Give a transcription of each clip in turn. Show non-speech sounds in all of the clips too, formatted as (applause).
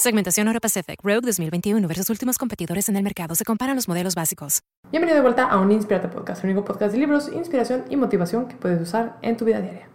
Segmentación Euro Pacific Rogue 2021 versus últimos competidores en el mercado. Se comparan los modelos básicos. Bienvenido de vuelta a un Inspirate Podcast, el único podcast de libros, inspiración y motivación que puedes usar en tu vida diaria.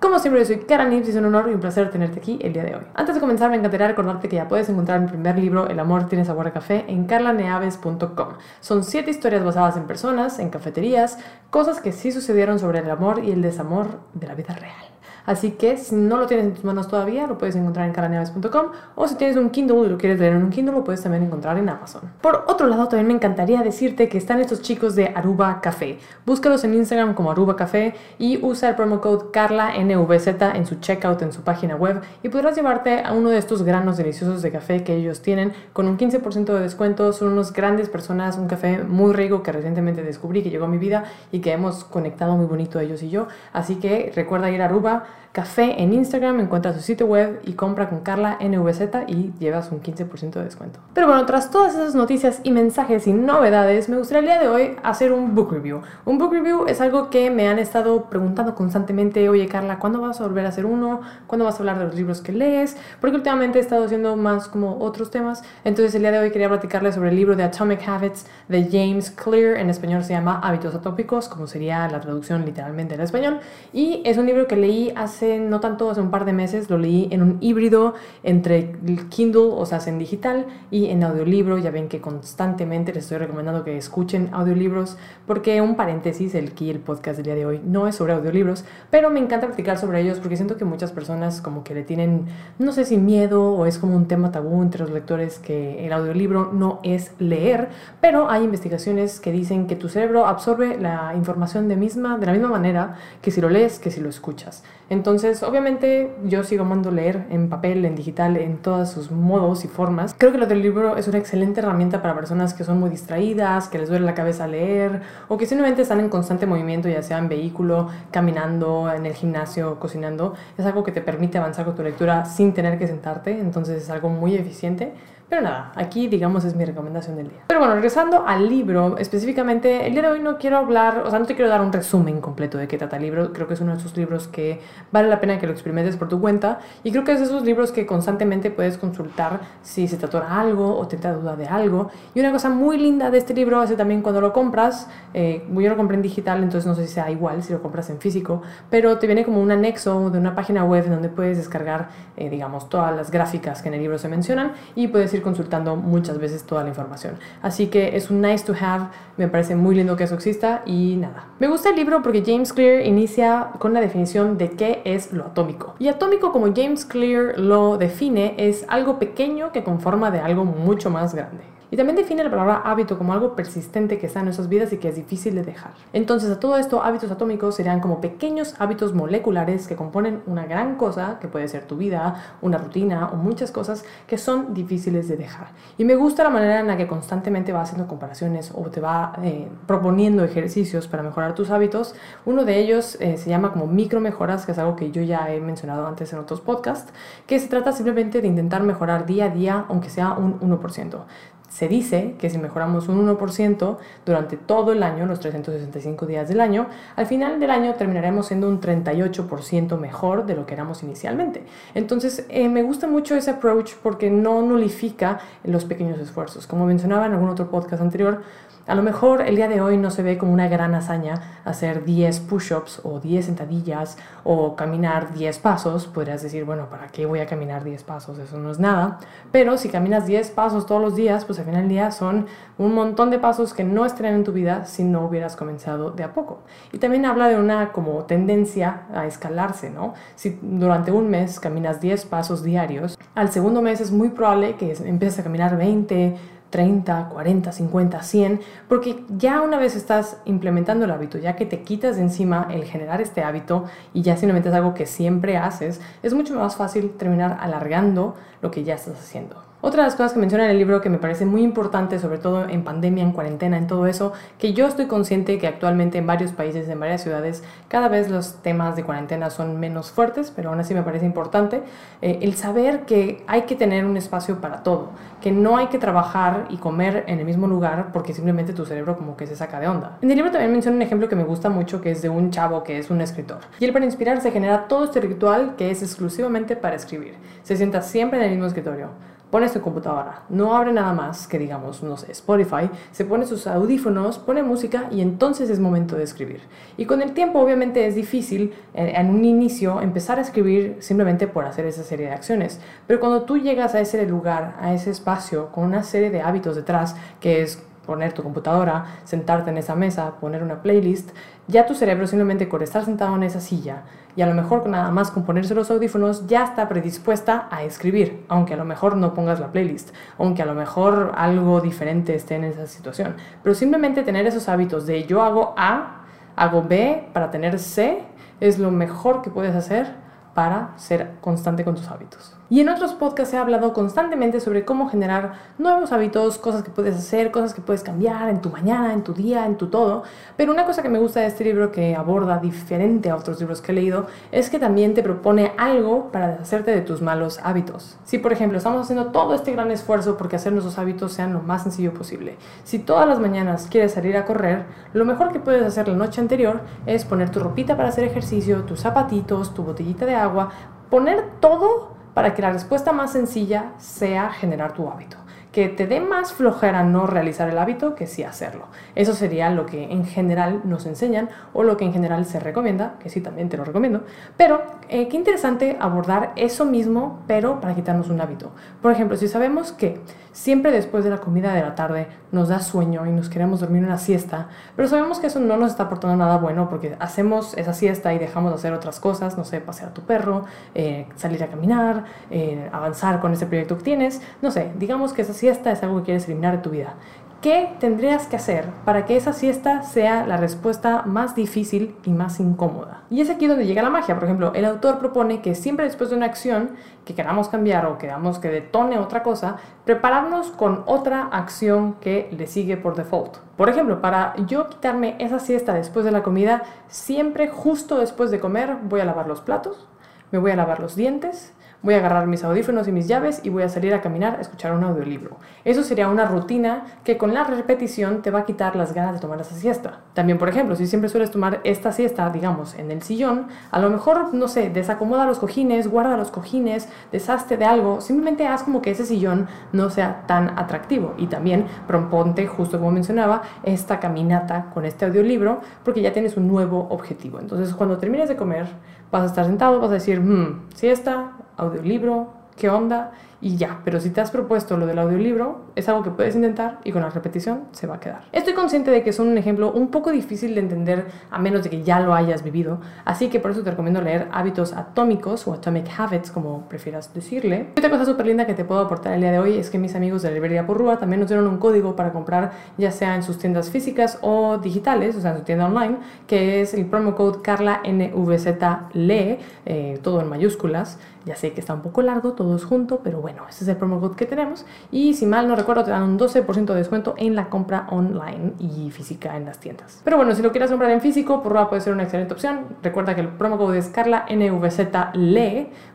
Como siempre, yo soy Kara Nips y es un honor y un placer tenerte aquí el día de hoy. Antes de comenzar, me encantaría recordarte que ya puedes encontrar mi primer libro, El amor tiene sabor a café, en carlaneaves.com. Son siete historias basadas en personas, en cafeterías, cosas que sí sucedieron sobre el amor y el desamor de la vida real. Así que si no lo tienes en tus manos todavía, lo puedes encontrar en caraneaves.com o si tienes un Kindle y lo quieres leer en un Kindle, lo puedes también encontrar en Amazon. Por otro lado, también me encantaría decirte que están estos chicos de Aruba Café. Búscalos en Instagram como Aruba Café y usa el promo code CarlaNVZ en su checkout en su página web y podrás llevarte a uno de estos granos deliciosos de café que ellos tienen con un 15% de descuento. Son unos grandes personas, un café muy rico que recientemente descubrí que llegó a mi vida y que hemos conectado muy bonito ellos y yo. Así que recuerda ir a Aruba Café en Instagram, encuentra su sitio web y compra con Carla NVZ y llevas un 15% de descuento. Pero bueno, tras todas esas noticias y mensajes y novedades, me gustaría el día de hoy hacer un book review. Un book review es algo que me han estado preguntando constantemente, oye Carla, ¿cuándo vas a volver a hacer uno? ¿Cuándo vas a hablar de los libros que lees? Porque últimamente he estado haciendo más como otros temas. Entonces el día de hoy quería platicarles sobre el libro de Atomic Habits de James Clear, en español se llama Hábitos Atópicos, como sería la traducción literalmente en español. Y es un libro que leí hace no tanto, hace un par de meses, lo leí en un híbrido entre Kindle, o sea, en digital y en audiolibro. Ya ven que constantemente les estoy recomendando que escuchen audiolibros, porque un paréntesis, el key, el podcast del día de hoy, no es sobre audiolibros, pero me encanta platicar sobre ellos porque siento que muchas personas como que le tienen, no sé si miedo o es como un tema tabú entre los lectores que el audiolibro no es leer, pero hay investigaciones que dicen que tu cerebro absorbe la información de, misma, de la misma manera que si lo lees, que si lo escuchas. Entonces, obviamente, yo sigo amando leer en papel, en digital, en todos sus modos y formas. Creo que lo del libro es una excelente herramienta para personas que son muy distraídas, que les duele la cabeza leer, o que simplemente están en constante movimiento, ya sea en vehículo, caminando, en el gimnasio, cocinando. Es algo que te permite avanzar con tu lectura sin tener que sentarte, entonces es algo muy eficiente. Pero nada, aquí digamos es mi recomendación del día. Pero bueno, regresando al libro, específicamente, el día de hoy no quiero hablar, o sea, no te quiero dar un resumen completo de qué trata el libro. Creo que es uno de esos libros que vale la pena que lo experimentes por tu cuenta. Y creo que es de esos libros que constantemente puedes consultar si se te atora algo o te da duda de algo. Y una cosa muy linda de este libro es que también cuando lo compras, eh, yo lo compré en digital, entonces no sé si sea igual si lo compras en físico, pero te viene como un anexo de una página web donde puedes descargar, eh, digamos, todas las gráficas que en el libro se mencionan y puedes ir consultando muchas veces toda la información. Así que es un nice to have, me parece muy lindo que eso exista y nada. Me gusta el libro porque James Clear inicia con la definición de qué es lo atómico. Y atómico como James Clear lo define es algo pequeño que conforma de algo mucho más grande. Y también define la palabra hábito como algo persistente que está en nuestras vidas y que es difícil de dejar. Entonces, a todo esto, hábitos atómicos serían como pequeños hábitos moleculares que componen una gran cosa, que puede ser tu vida, una rutina o muchas cosas que son difíciles de dejar. Y me gusta la manera en la que constantemente va haciendo comparaciones o te va eh, proponiendo ejercicios para mejorar tus hábitos. Uno de ellos eh, se llama como micro mejoras, que es algo que yo ya he mencionado antes en otros podcasts, que se trata simplemente de intentar mejorar día a día, aunque sea un 1%. Se dice que si mejoramos un 1% durante todo el año, los 365 días del año, al final del año terminaremos siendo un 38% mejor de lo que éramos inicialmente. Entonces, eh, me gusta mucho ese approach porque no nulifica los pequeños esfuerzos. Como mencionaba en algún otro podcast anterior, a lo mejor el día de hoy no se ve como una gran hazaña hacer 10 push-ups o 10 sentadillas o caminar 10 pasos. Podrías decir, bueno, ¿para qué voy a caminar 10 pasos? Eso no es nada. Pero si caminas 10 pasos todos los días, pues al final del día son un montón de pasos que no estarían en tu vida si no hubieras comenzado de a poco. Y también habla de una como tendencia a escalarse, ¿no? Si durante un mes caminas 10 pasos diarios, al segundo mes es muy probable que empieces a caminar 20, 30, 40, 50, 100, porque ya una vez estás implementando el hábito, ya que te quitas de encima el generar este hábito y ya simplemente es algo que siempre haces, es mucho más fácil terminar alargando lo que ya estás haciendo. Otra de las cosas que menciona en el libro que me parece muy importante, sobre todo en pandemia, en cuarentena, en todo eso, que yo estoy consciente que actualmente en varios países, en varias ciudades, cada vez los temas de cuarentena son menos fuertes, pero aún así me parece importante, eh, el saber que hay que tener un espacio para todo, que no hay que trabajar y comer en el mismo lugar porque simplemente tu cerebro como que se saca de onda. En el libro también menciona un ejemplo que me gusta mucho, que es de un chavo que es un escritor. Y él para inspirarse genera todo este ritual que es exclusivamente para escribir. Se sienta siempre en el mismo escritorio pone su computadora, no abre nada más que digamos, no sé, Spotify, se pone sus audífonos, pone música y entonces es momento de escribir. Y con el tiempo obviamente es difícil eh, en un inicio empezar a escribir simplemente por hacer esa serie de acciones, pero cuando tú llegas a ese lugar, a ese espacio, con una serie de hábitos detrás, que es poner tu computadora, sentarte en esa mesa, poner una playlist, ya tu cerebro simplemente por estar sentado en esa silla y a lo mejor nada más con ponerse los audífonos ya está predispuesta a escribir, aunque a lo mejor no pongas la playlist, aunque a lo mejor algo diferente esté en esa situación. Pero simplemente tener esos hábitos de yo hago A, hago B para tener C es lo mejor que puedes hacer para ser constante con tus hábitos. Y en otros podcasts he hablado constantemente sobre cómo generar nuevos hábitos, cosas que puedes hacer, cosas que puedes cambiar en tu mañana, en tu día, en tu todo. Pero una cosa que me gusta de este libro que aborda diferente a otros libros que he leído es que también te propone algo para deshacerte de tus malos hábitos. Si por ejemplo estamos haciendo todo este gran esfuerzo porque hacer nuestros hábitos sean lo más sencillo posible. Si todas las mañanas quieres salir a correr, lo mejor que puedes hacer la noche anterior es poner tu ropita para hacer ejercicio, tus zapatitos, tu botellita de agua, poner todo para que la respuesta más sencilla sea generar tu hábito que te dé más flojera no realizar el hábito que sí hacerlo. Eso sería lo que en general nos enseñan o lo que en general se recomienda, que sí también te lo recomiendo. Pero eh, qué interesante abordar eso mismo, pero para quitarnos un hábito. Por ejemplo, si sabemos que siempre después de la comida de la tarde nos da sueño y nos queremos dormir una siesta, pero sabemos que eso no nos está aportando nada bueno porque hacemos esa siesta y dejamos de hacer otras cosas, no sé, pasear a tu perro, eh, salir a caminar, eh, avanzar con ese proyecto que tienes, no sé, digamos que esa siesta es algo que quieres eliminar de tu vida. ¿Qué tendrías que hacer para que esa siesta sea la respuesta más difícil y más incómoda? Y es aquí donde llega la magia. Por ejemplo, el autor propone que siempre después de una acción que queramos cambiar o queramos que detone otra cosa, prepararnos con otra acción que le sigue por default. Por ejemplo, para yo quitarme esa siesta después de la comida, siempre justo después de comer voy a lavar los platos, me voy a lavar los dientes, voy a agarrar mis audífonos y mis llaves y voy a salir a caminar a escuchar un audiolibro. Eso sería una rutina que con la repetición te va a quitar las ganas de tomar esa siesta. También, por ejemplo, si siempre sueles tomar esta siesta, digamos, en el sillón, a lo mejor, no sé, desacomoda los cojines, guarda los cojines, deshazte de algo, simplemente haz como que ese sillón no sea tan atractivo. Y también proponte, justo como mencionaba, esta caminata con este audiolibro, porque ya tienes un nuevo objetivo. Entonces, cuando termines de comer, vas a estar sentado, vas a decir, hmm, siesta, audiolibro, qué onda y ya. Pero si te has propuesto lo del audiolibro, es algo que puedes intentar y con la repetición se va a quedar. Estoy consciente de que son un ejemplo un poco difícil de entender a menos de que ya lo hayas vivido, así que por eso te recomiendo leer Hábitos Atómicos o Atomic Habits, como prefieras decirle. Otra cosa súper linda que te puedo aportar el día de hoy es que mis amigos de la librería Porrúa también nos dieron un código para comprar ya sea en sus tiendas físicas o digitales, o sea, en su tienda online, que es el promo code CarlaNVZLE, eh, todo en mayúsculas. Ya sé que está un poco largo, todo es junto, pero bueno, ese es el promo code que tenemos. Y si mal no recuerdo, te dan un 12% de descuento en la compra online y física en las tiendas. Pero bueno, si lo quieres comprar en físico, por puede ser una excelente opción. Recuerda que el promo code es Carla NVZ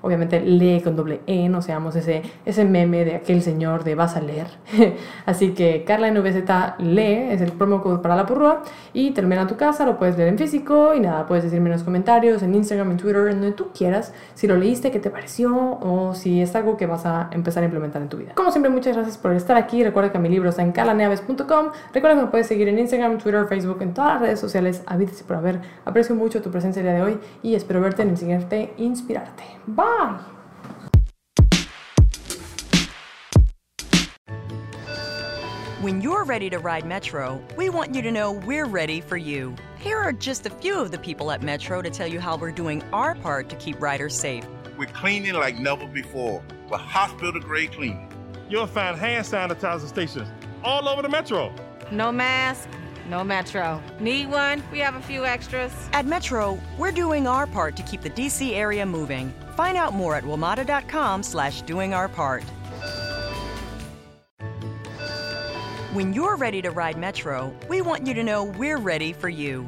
obviamente lee con doble E, no seamos ese, ese meme de aquel señor de vas a leer. (laughs) Así que Carla NVZ es el promo code para la purrua y termina en tu casa, lo puedes leer en físico y nada, puedes decirme en los comentarios, en Instagram, en Twitter, en donde tú quieras, si lo leíste, qué te pareció o si es algo que vas a empezar a implementar en tu vida. Como siempre, muchas gracias por estar aquí. Recuerda que mi libro está en calaneaves.com. Recuerda que me puedes seguir en Instagram, Twitter, Facebook, en todas las redes sociales. Avídese por haber. Aprecio mucho tu presencia el día de hoy y espero verte en el siguiente Inspirarte. Bye. When you're ready to ride Metro, we want you to know we're ready for you. Here are just a few of the people at Metro to tell you how we're doing our part to keep riders safe. We're cleaning like never before with hospital grade cleaning. You'll find hand sanitizer stations all over the metro. No mask, no Metro. Need one? We have a few extras. At Metro, we're doing our part to keep the DC area moving. Find out more at WMATA.com slash doing our part. When you're ready to ride Metro, we want you to know we're ready for you.